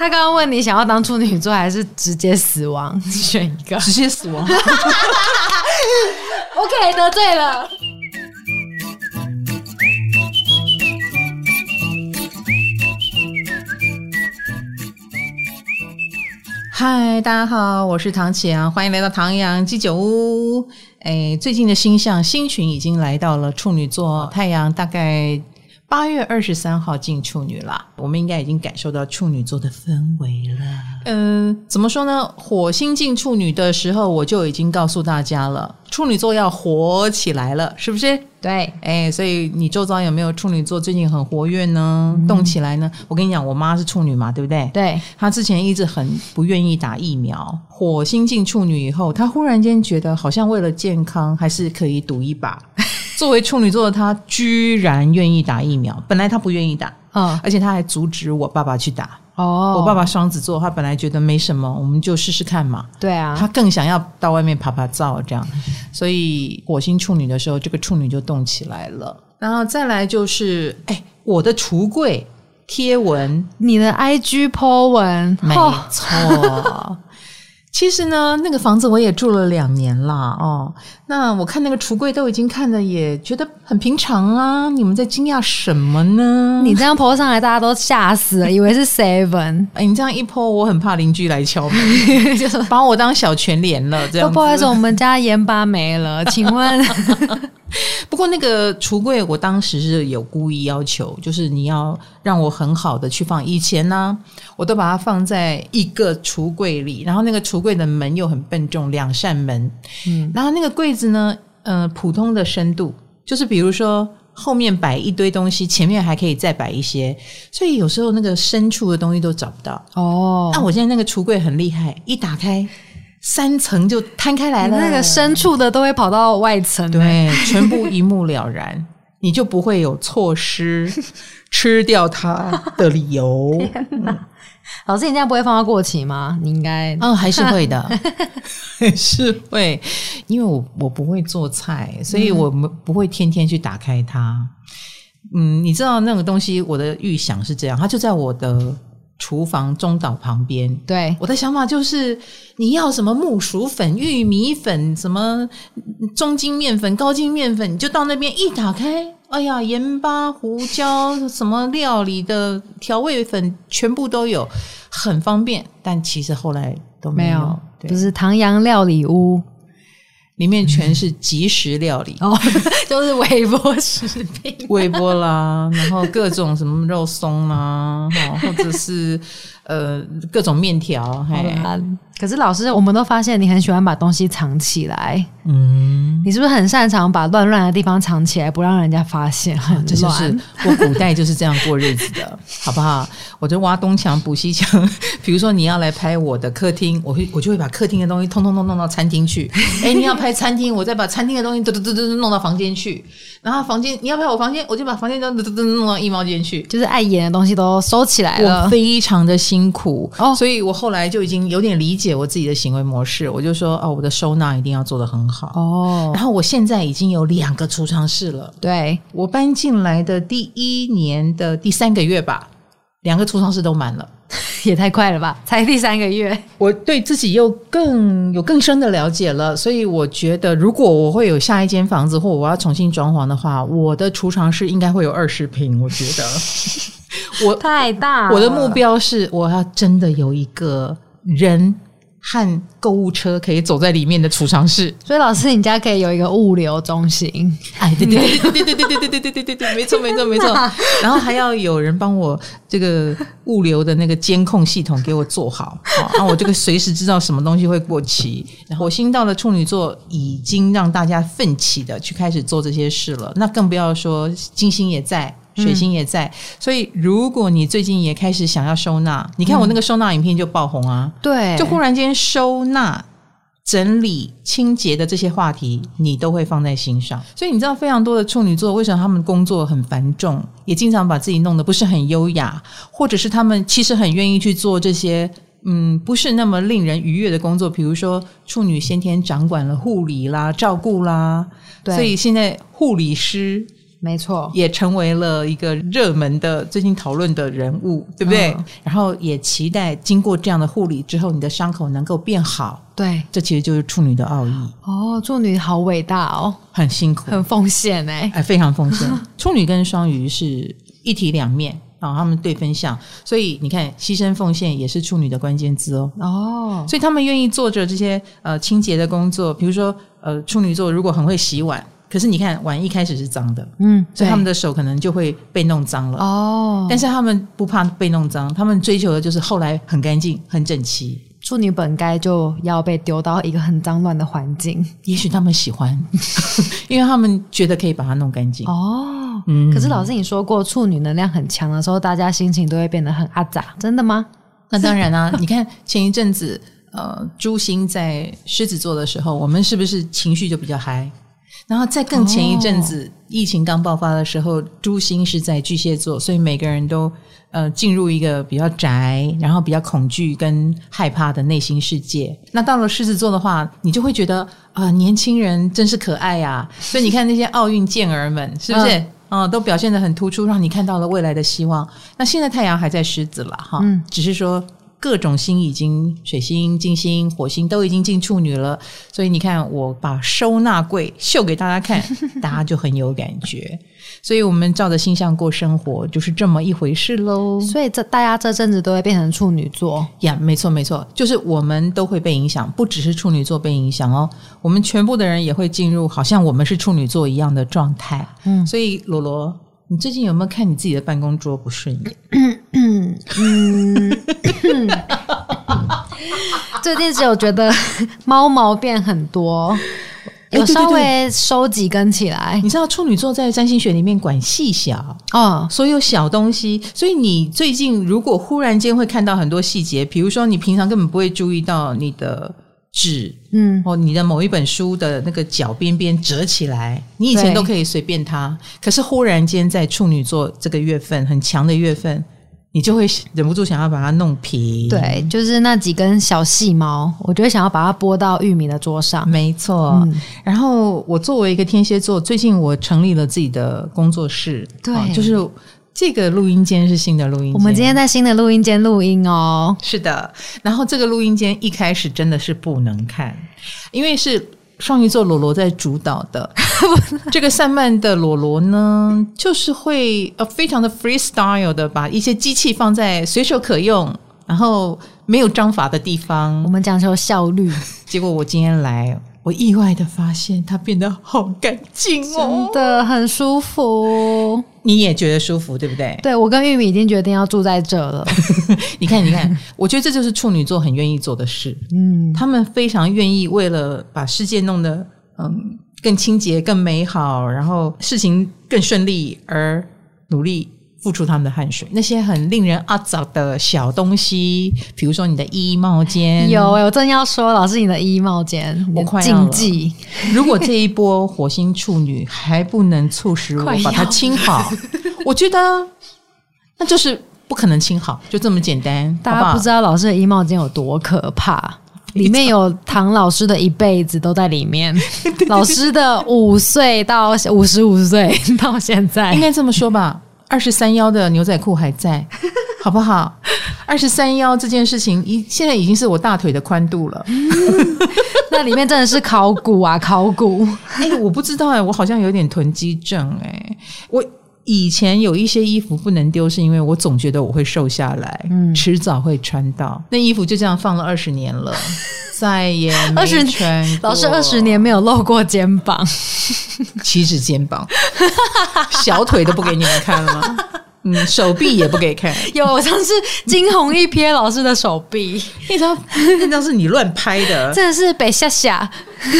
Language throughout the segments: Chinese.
他刚刚问你想要当处女座还是直接死亡，选一个，直接死亡。OK，得罪了。嗨，大家好，我是唐启阳，欢迎来到唐阳鸡酒屋。哎，最近的星象星群已经来到了处女座，太阳大概八月二十三号进处女啦，我们应该已经感受到处女座的氛围了。嗯、呃，怎么说呢？火星进处女的时候，我就已经告诉大家了，处女座要火起来了，是不是？对，哎，所以你周遭有没有处女座最近很活跃呢？嗯、动起来呢？我跟你讲，我妈是处女嘛，对不对？对，她之前一直很不愿意打疫苗，火星进处女以后，她忽然间觉得好像为了健康，还是可以赌一把。作为处女座的他，居然愿意打疫苗。本来他不愿意打，嗯，而且他还阻止我爸爸去打。哦，我爸爸双子座，他本来觉得没什么，我们就试试看嘛。对啊，他更想要到外面爬爬照这样。所以火星处女的时候，这个处女就动起来了。然后再来就是，哎，我的橱柜贴文，你的 IG po 文，没错。其实呢，那个房子我也住了两年啦，哦，那我看那个橱柜都已经看的也觉得很平常啊。你们在惊讶什么呢？你这样 po 上来，大家都吓死了，以为是 Seven。哎，你这样一 po，我很怕邻居来敲门，就是把我当小全脸了。这样，不好意思，我们家盐巴没了，请问。不过那个橱柜，我当时是有故意要求，就是你要让我很好的去放。以前呢，我都把它放在一个橱柜里，然后那个橱橱柜的门又很笨重，两扇门。嗯，然后那个柜子呢，呃，普通的深度，就是比如说后面摆一堆东西，前面还可以再摆一些，所以有时候那个深处的东西都找不到。哦，那我现在那个橱柜很厉害，一打开。三层就摊开来了，那个深处的都会跑到外层，对，全部一目了然，你就不会有错失吃掉它的理由。嗯、老师，你这样不会放到过期吗？你应该，嗯，还是会的，还是会，因为我我不会做菜，所以我们不会天天去打开它。嗯，你知道那个东西，我的预想是这样，它就在我的。厨房中岛旁边，对，我的想法就是，你要什么木薯粉、玉米粉、什么中筋面粉、高筋面粉，你就到那边一打开，哎呀，盐巴、胡椒，什么料理的调味粉全部都有，很方便。但其实后来都没有，没有对就是唐阳料理屋。里面全是即食料理，哦，就是微波食品，微波啦，然后各种什么肉松啦，或者是呃各种面条，嘿。可是老师，我们都发现你很喜欢把东西藏起来，嗯，你是不是很擅长把乱乱的地方藏起来，不让人家发现？很乱。就是 我古代就是这样过日子的，好不好？我就挖东墙补西墙。比如说你要来拍我的客厅，我会我就会把客厅的东西通通通弄到餐厅去。哎，你要拍餐厅，我再把餐厅的东西嘟嘟嘟嘟弄到房间去。然后房间你要拍我房间，我就把房间都嘟嘟嘟弄到衣帽间去。就是碍眼的东西都收起来了，我非常的辛苦哦，所以我后来就已经有点理解。我自己的行为模式，我就说哦，我的收纳一定要做得很好哦。然后我现在已经有两个储藏室了。对，我搬进来的第一年的第三个月吧，两个储藏室都满了，也太快了吧？才第三个月，我对自己又更有更深的了解了。所以我觉得，如果我会有下一间房子，或我要重新装潢的话，我的储藏室应该会有二十平。我觉得 我太大，我的目标是我要真的有一个人。和购物车可以走在里面的储藏室，所以老师，你家可以有一个物流中心。哎，对对对对对对对对对对对对对，没错没错没错。然后还要有人帮我这个物流的那个监控系统给我做好，好，让我这个随时知道什么东西会过期。然后火星到了处女座，已经让大家奋起的去开始做这些事了。那更不要说金星也在。水星也在，所以如果你最近也开始想要收纳，你看我那个收纳影片就爆红啊！对，就忽然间收纳、整理、清洁的这些话题，你都会放在心上。所以你知道，非常多的处女座为什么他们工作很繁重，也经常把自己弄得不是很优雅，或者是他们其实很愿意去做这些嗯不是那么令人愉悦的工作，比如说处女先天掌管了护理啦、照顾啦，对所以现在护理师。没错，也成为了一个热门的最近讨论的人物，对不对？嗯、然后也期待经过这样的护理之后，你的伤口能够变好。对，这其实就是处女的奥义。哦，处女好伟大哦，很辛苦，很奉献哎，哎，非常奉献。处女跟双鱼是一体两面啊，他们对分相，所以你看，牺牲奉献也是处女的关键字哦。哦，所以他们愿意做着这些呃清洁的工作，比如说呃处女座如果很会洗碗。可是你看，碗一开始是脏的，嗯，所以他们的手可能就会被弄脏了。哦，但是他们不怕被弄脏，他们追求的就是后来很干净、很整齐。处女本该就要被丢到一个很脏乱的环境，也许他们喜欢，因为他们觉得可以把它弄干净。哦，嗯。可是老师你说过，处女能量很强的时候，大家心情都会变得很阿杂，真的吗？那当然啊，你看前一阵子，呃，朱星在狮子座的时候，我们是不是情绪就比较嗨？然后再更前一阵子，哦、疫情刚爆发的时候，朱星是在巨蟹座，所以每个人都呃进入一个比较宅，然后比较恐惧跟害怕的内心世界。那到了狮子座的话，你就会觉得啊、呃，年轻人真是可爱呀、啊！所以你看那些奥运健儿们，是不是？嗯、呃，都表现得很突出，让你看到了未来的希望。那现在太阳还在狮子了哈，嗯，只是说。各种星已经，水星、金星、火星都已经进处女了，所以你看，我把收纳柜秀给大家看，大家就很有感觉。所以我们照着星象过生活，就是这么一回事喽。所以这大家这阵子都会变成处女座呀，没错没错，就是我们都会被影响，不只是处女座被影响哦，我们全部的人也会进入好像我们是处女座一样的状态。嗯，所以罗罗。你最近有没有看你自己的办公桌不顺眼？嗯，最近只有觉得猫毛变很多，有稍微收几根起来。你知道处女座在占星学里面管细小哦，所有小东西。所以你最近如果忽然间会看到很多细节，比如说你平常根本不会注意到你的。纸，嗯，哦，你的某一本书的那个角边边折起来，你以前都可以随便它，可是忽然间在处女座这个月份很强的月份，你就会忍不住想要把它弄平。对，就是那几根小细毛，我就会想要把它拨到玉米的桌上。没错，嗯，然后我作为一个天蝎座，最近我成立了自己的工作室，对，就是。这个录音间是新的录音间，我们今天在新的录音间录音哦。是的，然后这个录音间一开始真的是不能看，因为是双鱼座罗罗在主导的。这个散漫的罗罗呢，就是会呃非常的 freestyle 的把一些机器放在随手可用，然后没有章法的地方。我们讲求效率，结果我今天来。我意外的发现它变得好干净哦，真的很舒服。你也觉得舒服，对不对？对，我跟玉米已经决定要住在这了。你看，你看，我觉得这就是处女座很愿意做的事。嗯，他们非常愿意为了把世界弄得嗯更清洁、更美好，然后事情更顺利而努力。付出他们的汗水，那些很令人阿杂的小东西，比如说你的衣帽间，有，我正要说，老师你的衣帽间，我快禁忌。如果这一波火星处女还不能促使我把它清好，我觉得那就是不可能清好，就这么简单。大家不知道老师的衣帽间有多可怕，里面有唐老师的一辈子都在里面，老师的五岁到五十五岁到现在，应该这么说吧。二十三幺的牛仔裤还在，好不好？二十三幺这件事情，一现在已经是我大腿的宽度了。那里面真的是考古啊，考古！哎、欸，我不知道哎、欸，我好像有点囤积症哎、欸。我以前有一些衣服不能丢，是因为我总觉得我会瘦下来，嗯，迟早会穿到。那衣服就这样放了二十年了。再也没穿过，老师二十年没有露过肩膀，岂止肩膀，小腿都不给你们看了吗？嗯，手臂也不给看。有上次惊鸿一瞥老师的手臂，那张那张是你乱拍的，真的是被吓吓。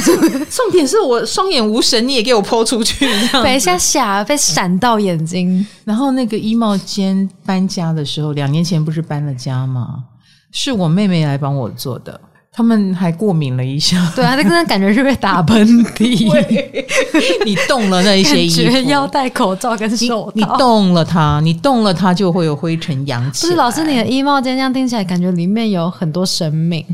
重点是我双眼无神，你也给我泼出去，被吓吓，被闪到眼睛。然后那个衣帽间搬家的时候，两年前不是搬了家吗？是我妹妹来帮我做的。他们还过敏了一下，对啊，那个感觉是被打喷嚏。你动了那一些衣服，要戴口罩跟手套。你动了它，你动了它就会有灰尘扬起。不是老师，你的衣帽间这样听起来，感觉里面有很多生命。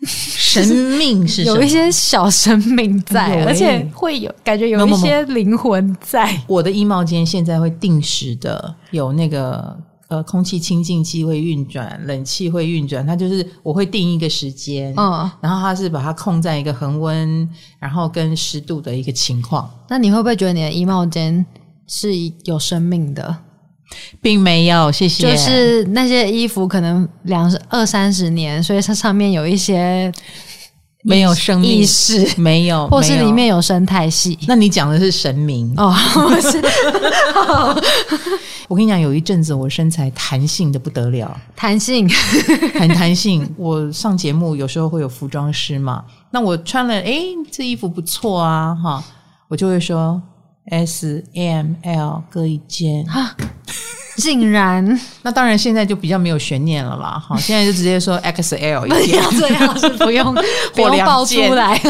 神秘是有一些小生命在，欸、而且会有感觉有一些灵魂在。我的衣帽间现在会定时的有那个呃空气清净机会运转，冷气会运转，它就是我会定一个时间，嗯，然后它是把它控在一个恒温，然后跟湿度的一个情况。那你会不会觉得你的衣帽间是有生命的？并没有，谢谢。就是那些衣服可能两二三十年，所以它上面有一些没有生命意识，没有，或是里面有生态系。那你讲的是神明哦？是。我跟你讲，有一阵子我身材弹性的不得了，弹性很弹性。我上节目有时候会有服装师嘛，那我穿了，哎，这衣服不错啊，哈，我就会说 S M L 各一件。竟然，那当然现在就比较没有悬念了啦。好，现在就直接说 XL 一件，这样是不用 不用爆出来。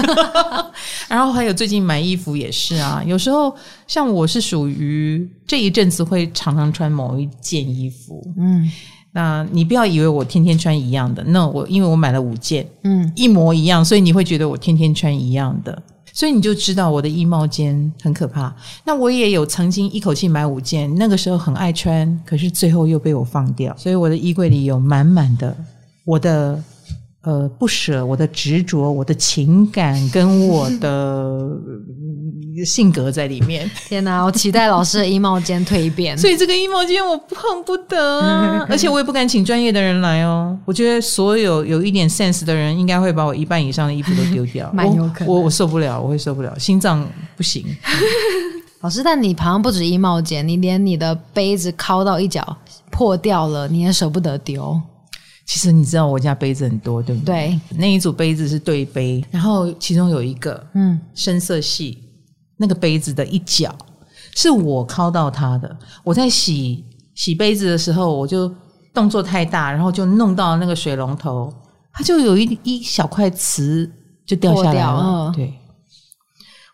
然后还有最近买衣服也是啊，有时候像我是属于这一阵子会常常穿某一件衣服，嗯，那你不要以为我天天穿一样的，那我因为我买了五件，嗯，一模一样，所以你会觉得我天天穿一样的。所以你就知道我的衣帽间很可怕。那我也有曾经一口气买五件，那个时候很爱穿，可是最后又被我放掉。所以我的衣柜里有满满的我的呃不舍，我的执着，我的情感跟我的性格在里面。天哪，我期待老师的衣帽间蜕变。所以这个衣帽间我碰不得啊，而且我也不敢请专业的人来哦。我觉得所有有一点 sense 的人，应该会把我一半以上的衣服都丢掉。蛮有可能，我我受不了，我会受不了，心脏不行。老师，但你好像不止衣帽间，你连你的杯子敲到一角破掉了，你也舍不得丢。其实你知道我家杯子很多，对不对？对，那一组杯子是对杯，然后其中有一个嗯深色系。那个杯子的一角是我敲到它的。我在洗洗杯子的时候，我就动作太大，然后就弄到那个水龙头，它就有一一小块瓷就掉下来了。哦、对，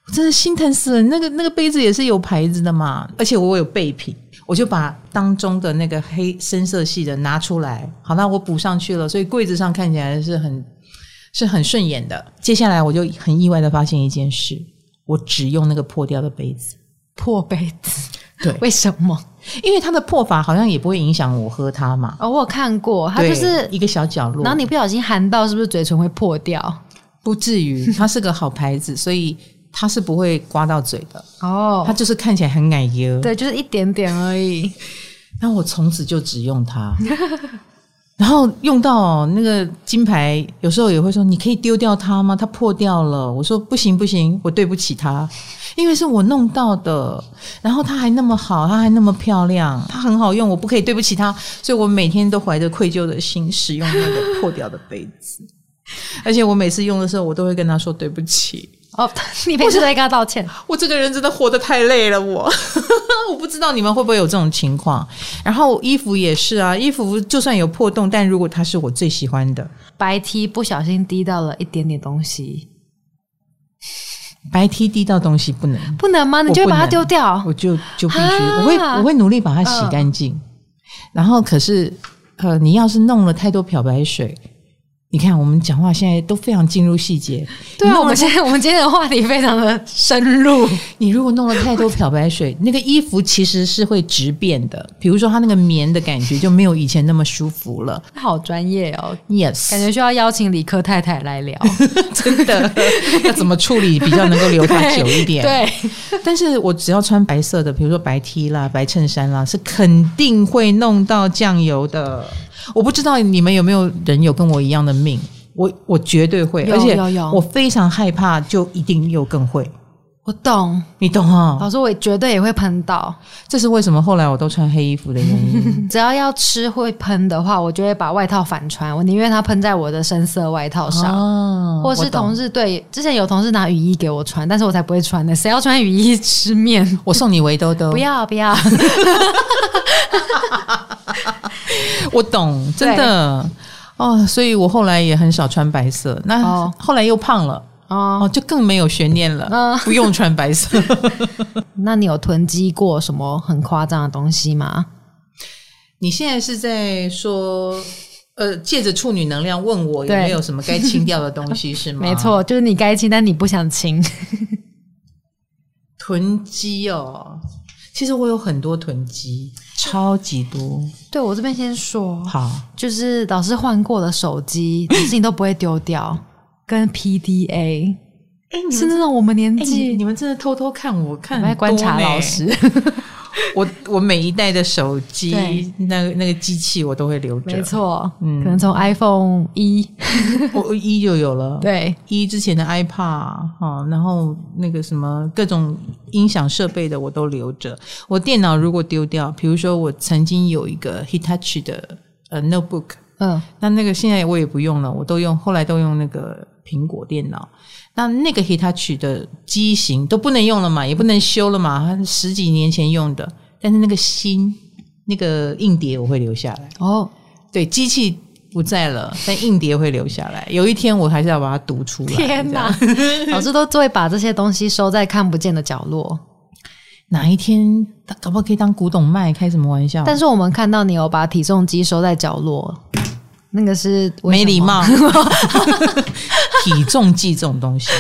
我真的心疼死了。那个那个杯子也是有牌子的嘛，而且我有备品，我就把当中的那个黑深色系的拿出来，好，那我补上去了，所以柜子上看起来是很是很顺眼的。接下来我就很意外的发现一件事。我只用那个破掉的杯子，破杯子，对，为什么？因为它的破法好像也不会影响我喝它嘛。哦，我有看过，它就是一个小角落，然后你不小心含到，是不是嘴唇会破掉？不至于，它是个好牌子，所以它是不会刮到嘴的。哦，它就是看起来很奶油，对，就是一点点而已。那我从此就只用它。然后用到那个金牌，有时候也会说：“你可以丢掉它吗？它破掉了。”我说：“不行，不行，我对不起它，因为是我弄到的。然后它还那么好，它还那么漂亮，它很好用，我不可以对不起它。所以我每天都怀着愧疚的心使用那个破掉的杯子，而且我每次用的时候，我都会跟他说对不起。”哦，你每次都在跟他道歉。我这个人真的活得太累了，我 我不知道你们会不会有这种情况。然后衣服也是啊，衣服就算有破洞，但如果它是我最喜欢的白 T，不小心滴到了一点点东西，白 T 滴到东西不能不能吗？你就会把它丢掉？我就就必须，我会我会努力把它洗干净。呃、然后可是呃，你要是弄了太多漂白水。你看，我们讲话现在都非常进入细节。对啊，我们现在我们今天的话题非常的深入。你如果弄了太多漂白水，那个衣服其实是会直变的。比如说，它那个棉的感觉就没有以前那么舒服了。好专业哦，Yes，感觉需要邀请理科太太来聊。真的，要怎么处理比较能够留它久一点？对，对，但是我只要穿白色的，比如说白 T 啦、白衬衫啦，是肯定会弄到酱油的。我不知道你们有没有人有跟我一样的命，我我绝对会，而且我非常害怕，就一定又更会。我懂，你懂啊？老师，我绝对也会喷到，这是为什么？后来我都穿黑衣服的原因。只要要吃会喷的话，我就会把外套反穿，我宁愿它喷在我的深色外套上，哦、或是同事对之前有同事拿雨衣给我穿，但是我才不会穿的，谁要穿雨衣吃面？我送你围兜兜，不 要不要。我懂，真的哦，所以我后来也很少穿白色。那后来又胖了哦，就更没有悬念了，哦、不用穿白色。那你有囤积过什么很夸张的东西吗？你现在是在说呃，借着处女能量问我有没有什么该清掉的东西，是吗？没错，就是你该清，但你不想清。囤积哦，其实我有很多囤积，超级多。对，我这边先说，好，就是老师换过的手机，这事情都不会丢掉，跟 PDA。哎，是那种我们年纪，你们真的偷偷看我看，我在观察老师。我我每一代的手机，那个那个机器我都会留着。没错，嗯，可能从 iPhone 一，我一就有了。对，一之前的 iPad 哈，然后那个什么各种音响设备的我都留着。我电脑如果丢掉，比如说我曾经有一个 Hitachi 的呃 notebook，嗯，那那个现在我也不用了，我都用，后来都用那个苹果电脑。那那个 Hitachi 的机型都不能用了嘛，也不能修了嘛，十几年前用的。但是那个芯，那个硬碟我会留下来。哦，对，机器不在了，但硬碟会留下来。有一天我还是要把它读出来。天哪，老师都会把这些东西收在看不见的角落。哪一天他搞不好可以当古董卖？开什么玩笑？但是我们看到你有把体重机收在角落。那个是没礼貌，体重计这种东西，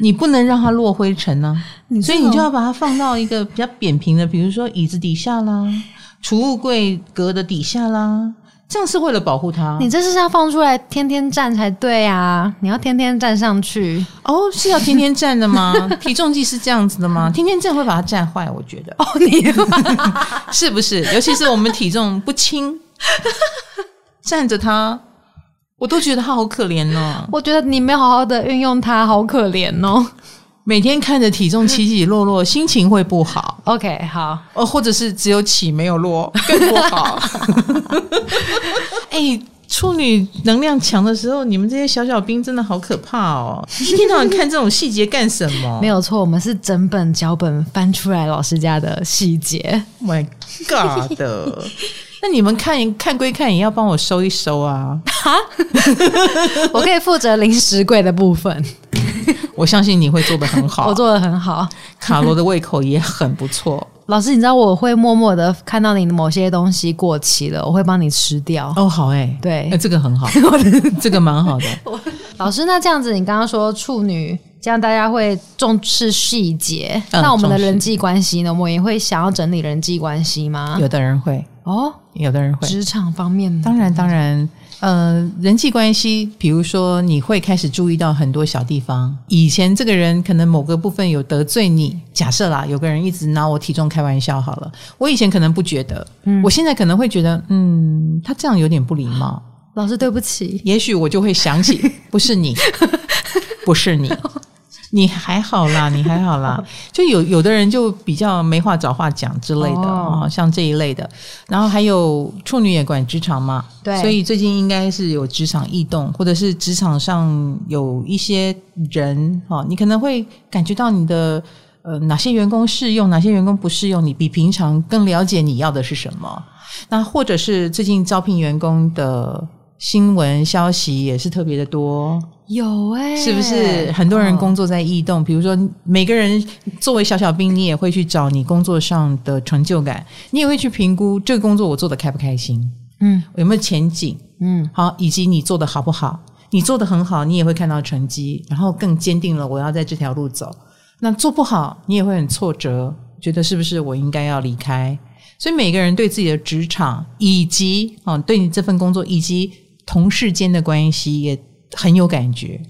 你不能让它落灰尘呢、啊。所以你就要把它放到一个比较扁平的，比如说椅子底下啦，储物柜格的底下啦，这样是为了保护它。你这是要放出来天天站才对啊！你要天天站上去哦，是要天天站的吗？体重计是这样子的吗？天天站会把它站坏，我觉得哦，你 是不是？尤其是我们体重不轻。站着他，我都觉得他好可怜哦。我觉得你没好好的运用他，好可怜哦。每天看着体重起起落落，心情会不好。OK，好。哦，或者是只有起没有落，更不好。哎、欸，处女能量强的时候，你们这些小小兵真的好可怕哦！一天到晚看这种细节干什么？没有错，我们是整本脚本翻出来老师家的细节。My God！那你们看一看归看，也要帮我收一收啊！哈，我可以负责零食柜的部分。我相信你会做的很好，我做的很好。卡罗的胃口也很不错。老师，你知道我会默默的看到你的某些东西过期了，我会帮你吃掉。哦，好哎、欸，对，欸、这个很好，这个蛮好的。老师，那这样子，你刚刚说处女，这样大家会重视细节、嗯。那我们的人际关系呢？我们也会想要整理人际关系吗？有的人会哦，有的人会。职场方面，当然当然，呃，人际关系，比如说你会开始注意到很多小地方。以前这个人可能某个部分有得罪你，假设啦，有个人一直拿我体重开玩笑，好了，我以前可能不觉得，嗯，我现在可能会觉得，嗯，他这样有点不礼貌。老师，对不起。也许我就会想起，不是你，不是你，你还好啦，你还好啦。就有有的人就比较没话找话讲之类的啊、哦，像这一类的。然后还有处女也管职场嘛，对，所以最近应该是有职场异动，或者是职场上有一些人哈，你可能会感觉到你的呃哪些员工适用，哪些员工不适用，你比平常更了解你要的是什么。那或者是最近招聘员工的。新闻消息也是特别的多，有哎、欸，是不是很多人工作在异动？哦、比如说，每个人作为小小兵，你也会去找你工作上的成就感，你也会去评估这个工作我做的开不开心，嗯，有没有前景，嗯，好，以及你做的好不好？你做的很好，你也会看到成绩，然后更坚定了我要在这条路走。那做不好，你也会很挫折，觉得是不是我应该要离开？所以每个人对自己的职场以及啊，对你这份工作以及同事间的关系也很有感觉，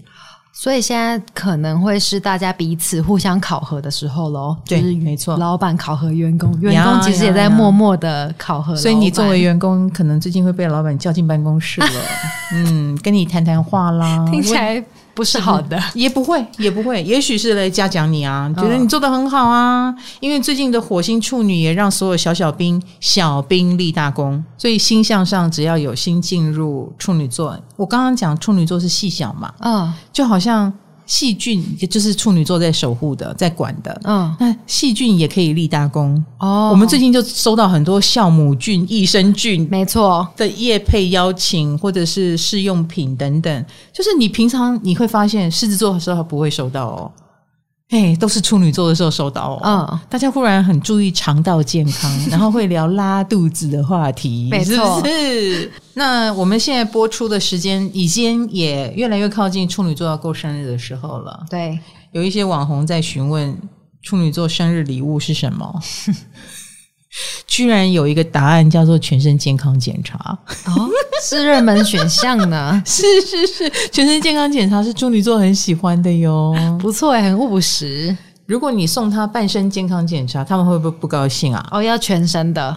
所以现在可能会是大家彼此互相考核的时候喽。对，就是没错，老板考核员工，员工其实也在默默的考核。所以你作为员工，可能最近会被老板叫进办公室了，嗯，跟你谈谈话啦，听起来。不是好的，也不会，也不会，也许是来嘉奖你啊，觉得你做的很好啊。因为最近的火星处女也让所有小小兵小兵立大功，所以星象上只要有心进入处女座，我刚刚讲处女座是细小嘛，嗯，就好像。细菌也就是处女座在守护的，在管的。嗯，那细菌也可以立大功哦。我们最近就收到很多酵母菌、益生菌，没错的业配邀请或者是试用品等等。就是你平常你会发现狮子座的时候不会收到哦，哎，都是处女座的时候收到哦。嗯，大家忽然很注意肠道健康，然后会聊拉肚子的话题，没错。是不是？那我们现在播出的时间已经也越来越靠近处女座要过生日的时候了。对，有一些网红在询问处女座生日礼物是什么。居然有一个答案叫做全身健康检查哦，是热门选项呢？是是是，全身健康检查是处女座很喜欢的哟，不错，很务实。如果你送他半身健康检查，他们会不会不高兴啊？哦，要全身的，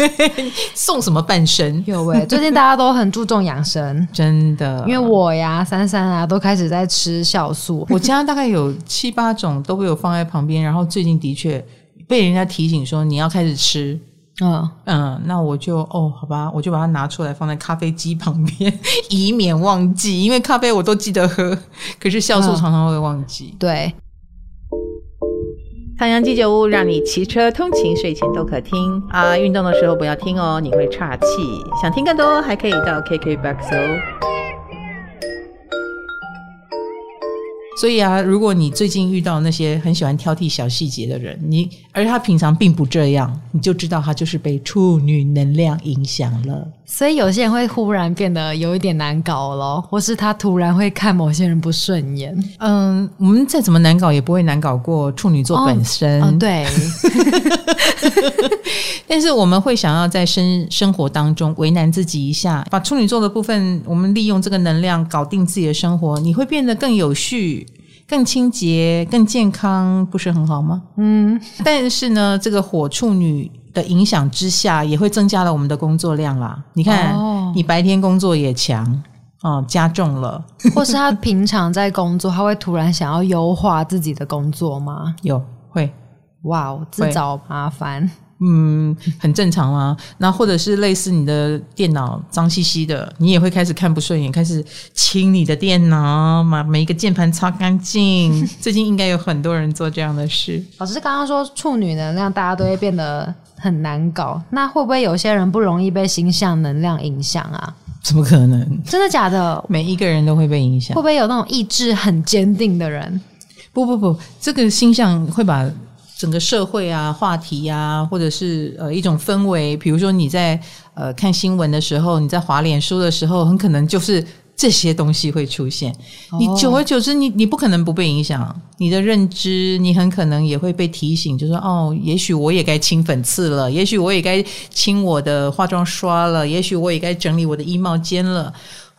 送什么半身？有喂，最近大家都很注重养生，真的，因为我呀、珊珊啊，都开始在吃酵素，我家大概有七八种都被我放在旁边，然后最近的确。被人家提醒说你要开始吃，嗯嗯，那我就哦，好吧，我就把它拿出来放在咖啡机旁边，以免忘记。因为咖啡我都记得喝，可是酵素常常会忘记。嗯、对，唐阳鸡酒屋让你骑车通勤、睡前都可听啊，运动的时候不要听哦，你会岔气。想听更多，还可以到 KKBOX 哦。所以啊，如果你最近遇到那些很喜欢挑剔小细节的人，你而他平常并不这样，你就知道他就是被处女能量影响了。所以有些人会忽然变得有一点难搞了，或是他突然会看某些人不顺眼。嗯，我们再怎么难搞，也不会难搞过处女座本身。哦哦、对。但是我们会想要在生生活当中为难自己一下，把处女座的部分，我们利用这个能量搞定自己的生活，你会变得更有序、更清洁、更健康，不是很好吗？嗯。但是呢，这个火处女。的影响之下，也会增加了我们的工作量啦。你看，哦、你白天工作也强哦，加重了。或是他平常在工作，他会突然想要优化自己的工作吗？有会，哇哦，自找麻烦。嗯，很正常啊。那或者是类似你的电脑脏兮兮的，你也会开始看不顺眼，开始清你的电脑，把每一个键盘擦干净。最近应该有很多人做这样的事。老师刚刚说处女能量，大家都会变得。很难搞，那会不会有些人不容易被星象能量影响啊？怎么可能？真的假的？每一个人都会被影响。会不会有那种意志很坚定的人？不不不，这个星象会把整个社会啊、话题啊，或者是呃一种氛围，比如说你在呃看新闻的时候，你在滑脸书的时候，很可能就是。这些东西会出现，你久而久之，你你不可能不被影响。你的认知，你很可能也会被提醒，就是说哦，也许我也该清粉刺了，也许我也该清我的化妆刷了，也许我也该整理我的衣帽间了，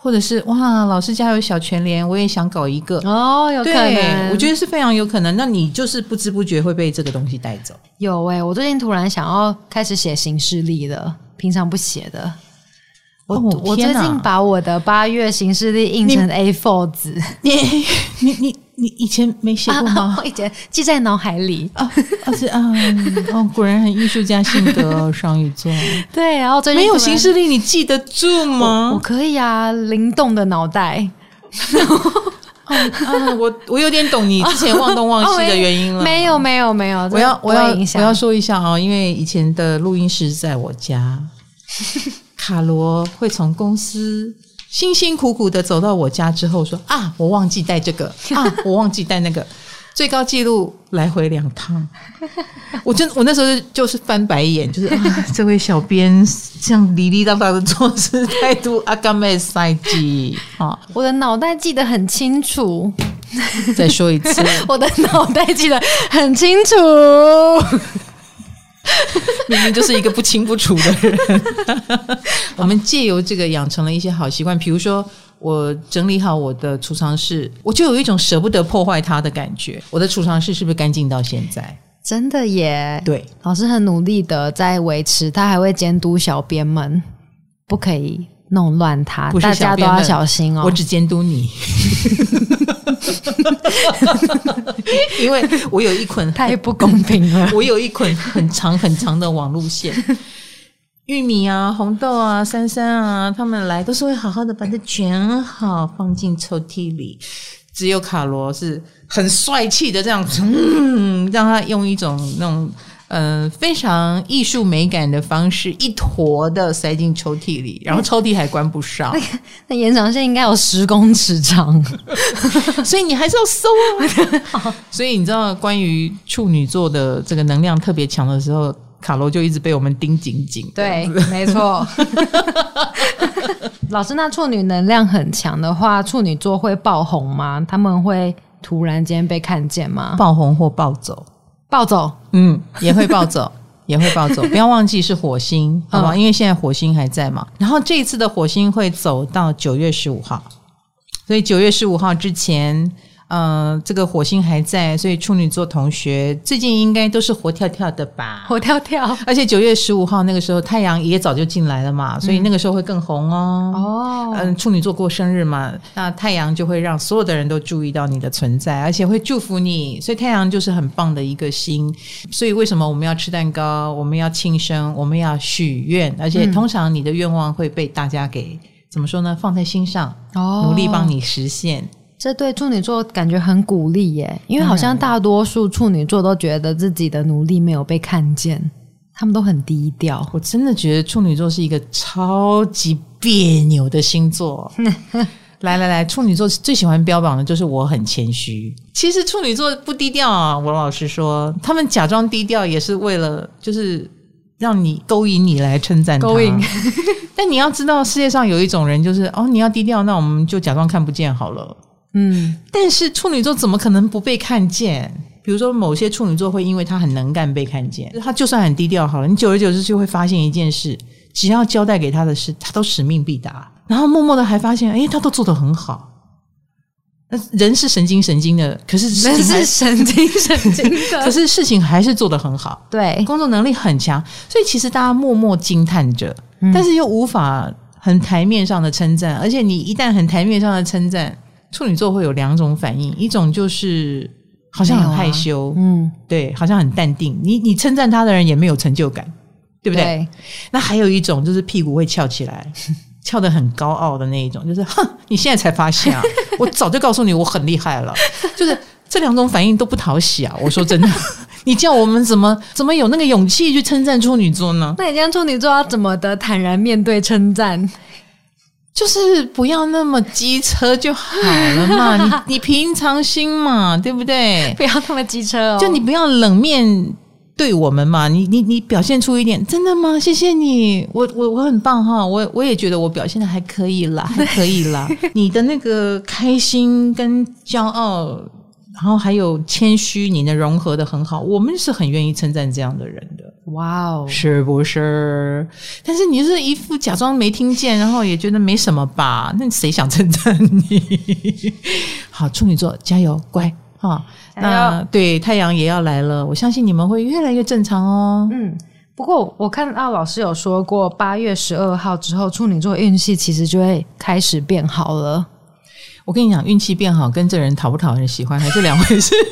或者是哇，老师家有小全联，我也想搞一个哦，有可能，我觉得是非常有可能。那你就是不知不觉会被这个东西带走。有哎、欸，我最近突然想要开始写行事历了，平常不写的。我、哦、我最近把我的八月行事历印成 A4 纸，你你你你以前没写过吗？啊、我以前记在脑海里啊，是啊，哦，果然很艺术家性格，双鱼座。对，然后最近没有行事历，你记得住吗？我，我可以啊，灵动的脑袋。啊 啊，我我有点懂你之前忘东忘西的原因了。没有没有没有，我要我要我要说一下啊，因为以前的录音室在我家。卡罗会从公司辛辛苦苦的走到我家之后说啊，我忘记带这个 啊，我忘记带那个，最高纪录来回两趟。我真我那时候就是翻白眼，就是啊，这位小编这样哩哩当当的做事态度，阿甘妹赛季啊，我的脑袋记得很清楚。再说一次，我的脑袋记得很清楚。明明就是一个不清不楚的人。我们借由这个养成了一些好习惯，比如说我整理好我的储藏室，我就有一种舍不得破坏它的感觉。我的储藏室是不是干净到现在？真的耶！对，老师很努力的在维持，他还会监督小编们不可以弄乱它，大家都要小心哦。我只监督你。因为我有一捆太不公平了，我有一捆很长很长的网路线，玉米啊、红豆啊、珊珊啊，他们来都是会好好的把它卷好放进抽屉里，只有卡罗是很帅气的这样，嗯，让他用一种那种嗯、呃，非常艺术美感的方式，一坨的塞进抽屉里，然后抽屉还关不上。那那延长线应该有十公尺长，所以你还是要搜啊。所以你知道，关于处女座的这个能量特别强的时候，卡罗就一直被我们盯紧紧。对，没错。老师，那处女能量很强的话，处女座会爆红吗？他们会突然间被看见吗？爆红或暴走？暴走，嗯，也会暴走，也会暴走。不要忘记是火星，好不好？因为现在火星还在嘛。然后这一次的火星会走到九月十五号，所以九月十五号之前。嗯、呃，这个火星还在，所以处女座同学最近应该都是活跳跳的吧？活跳跳，而且九月十五号那个时候太阳也早就进来了嘛，所以那个时候会更红哦。哦，嗯，处女座过生日嘛，那太阳就会让所有的人都注意到你的存在，而且会祝福你。所以太阳就是很棒的一个星。所以为什么我们要吃蛋糕？我们要庆生？我们要许愿？而且通常你的愿望会被大家给怎么说呢？放在心上，哦，努力帮你实现。这对处女座感觉很鼓励耶，因为好像大多数处女座都觉得自己的努力没有被看见，他们都很低调。我真的觉得处女座是一个超级别扭的星座。来来来，处女座最喜欢标榜的就是我很谦虚。其实处女座不低调啊，我老实说，他们假装低调也是为了就是让你勾引你来称赞他。勾引。但你要知道，世界上有一种人就是哦，你要低调，那我们就假装看不见好了。嗯，但是处女座怎么可能不被看见？比如说，某些处女座会因为他很能干被看见，他就算很低调好了，你久而久之就会发现一件事：只要交代给他的事，他都使命必达。然后默默的还发现，哎，他都做得很好。那人是神经神经的，可是人是神经神经的，可是事情还是做得很好。对，工作能力很强，所以其实大家默默惊叹着，但是又无法很台面上的称赞。而且你一旦很台面上的称赞。处女座会有两种反应，一种就是好像很害羞，啊、嗯，对，好像很淡定。你你称赞他的人也没有成就感，对不对？对。那还有一种就是屁股会翘起来，翘得很高傲的那一种，就是哼，你现在才发现啊，我早就告诉你我很厉害了。就是这两种反应都不讨喜啊！我说真的，你叫我们怎么怎么有那个勇气去称赞处女座呢？那你这样处女座要怎么的坦然面对称赞？就是不要那么机车就好了嘛，你你平常心嘛，对不对？不要那么机车哦，就你不要冷面对我们嘛，你你你表现出一点，真的吗？谢谢你，我我我很棒哈，我我也觉得我表现的还可以啦，还可以啦，你的那个开心跟骄傲。然后还有谦虚，你能融合的很好，我们是很愿意称赞这样的人的。哇哦，是不是？但是你是一副假装没听见，然后也觉得没什么吧？那谁想称赞你？好，处女座加油，乖哈！那对太阳也要来了，我相信你们会越来越正常哦。嗯，不过我看到老师有说过，八月十二号之后，处女座运气其实就会开始变好了。我跟你讲，运气变好跟这人讨不讨人喜欢还是两回事。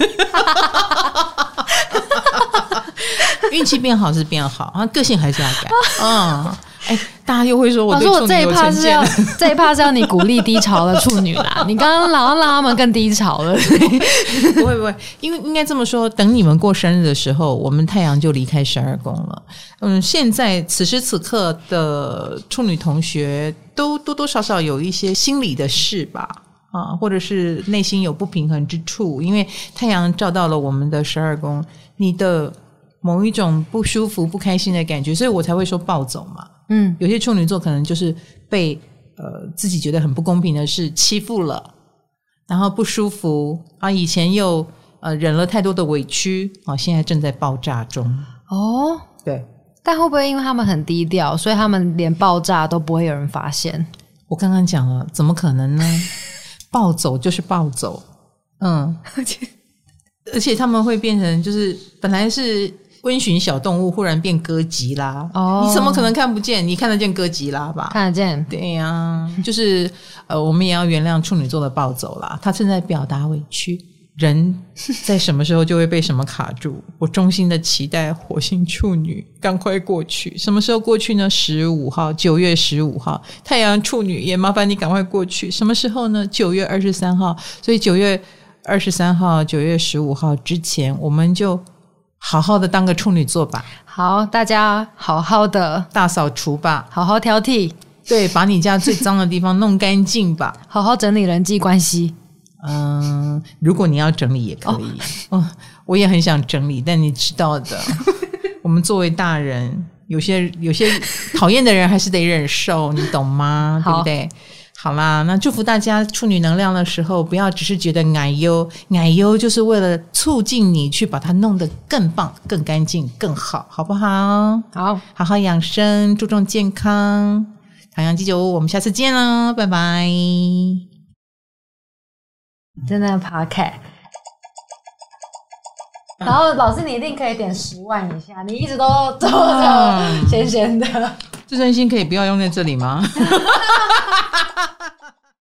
运气变好是变好，啊，个性还是要改。嗯，哎，大家又会说我对处女有成见。我说我这一趴是要 这一趴是要你鼓励低潮的处女啦。你刚刚老让他们更低潮了。不会不会，因为应该这么说，等你们过生日的时候，我们太阳就离开十二宫了。嗯，现在此时此刻的处女同学都多多少少有一些心理的事吧。啊，或者是内心有不平衡之处，因为太阳照到了我们的十二宫，你的某一种不舒服、不开心的感觉，所以我才会说暴走嘛。嗯，有些处女座可能就是被呃自己觉得很不公平的事欺负了，然后不舒服啊，以前又呃忍了太多的委屈啊，现在正在爆炸中。哦，对，但会不会因为他们很低调，所以他们连爆炸都不会有人发现？我刚刚讲了，怎么可能呢？暴走就是暴走，嗯，而且而且他们会变成就是本来是温驯小动物，忽然变哥吉拉。哦，你怎么可能看不见？你看得见哥吉拉吧？看得见。对呀、就是呃，我们也要原谅处女座的暴走啦。他正在表达委屈。人在什么时候就会被什么卡住。我衷心的期待火星处女赶快过去。什么时候过去呢？十五号，九月十五号。太阳处女也麻烦你赶快过去。什么时候呢？九月二十三号。所以九月二十三号、九月十五号之前，我们就好好的当个处女座吧。好，大家好好的大扫除吧，好好挑剔，对，把你家最脏的地方弄干净吧，好好整理人际关系。嗯，如果你要整理也可以。哦，哦，我也很想整理，但你知道的，我们作为大人，有些有些讨厌的人还是得忍受，你懂吗？对不对？好啦，那祝福大家处女能量的时候，不要只是觉得矮忧，矮忧就是为了促进你去把它弄得更棒、更干净、更好，好不好？好，好好养生，注重健康。唐阳鸡酒屋，我们下次见喽，拜拜。真的爬开，然后老师，你一定可以点十万以下，你一直都做着闲闲的。自尊心可以不要用在这里吗？